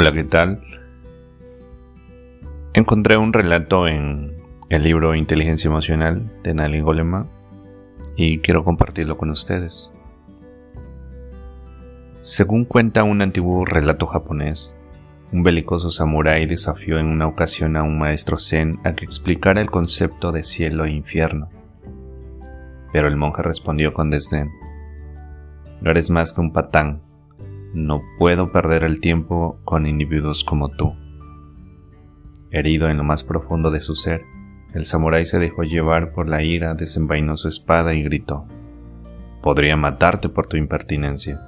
Hola, ¿qué tal? Encontré un relato en el libro Inteligencia Emocional de Nali Goleman y quiero compartirlo con ustedes. Según cuenta un antiguo relato japonés, un belicoso samurái desafió en una ocasión a un maestro zen a que explicara el concepto de cielo e infierno. Pero el monje respondió con desdén, No eres más que un patán, no puedo perder el tiempo con individuos como tú. Herido en lo más profundo de su ser, el samurái se dejó llevar por la ira, desenvainó su espada y gritó, Podría matarte por tu impertinencia.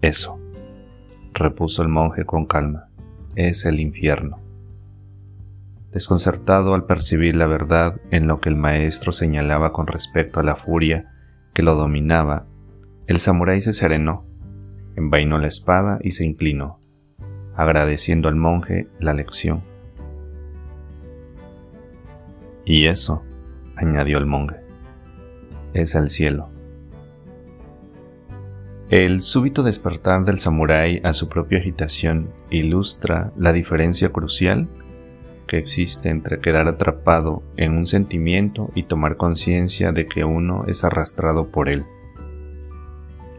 Eso, repuso el monje con calma, es el infierno. Desconcertado al percibir la verdad en lo que el maestro señalaba con respecto a la furia que lo dominaba, el samurái se serenó, envainó la espada y se inclinó, agradeciendo al monje la lección. Y eso, añadió el monje, es el cielo. El súbito despertar del samurái a su propia agitación ilustra la diferencia crucial que existe entre quedar atrapado en un sentimiento y tomar conciencia de que uno es arrastrado por él.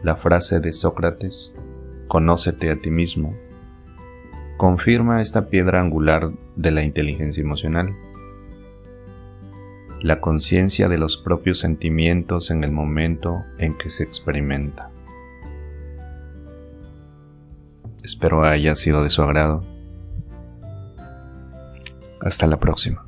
La frase de Sócrates, conócete a ti mismo, confirma esta piedra angular de la inteligencia emocional. La conciencia de los propios sentimientos en el momento en que se experimenta. Espero haya sido de su agrado. Hasta la próxima.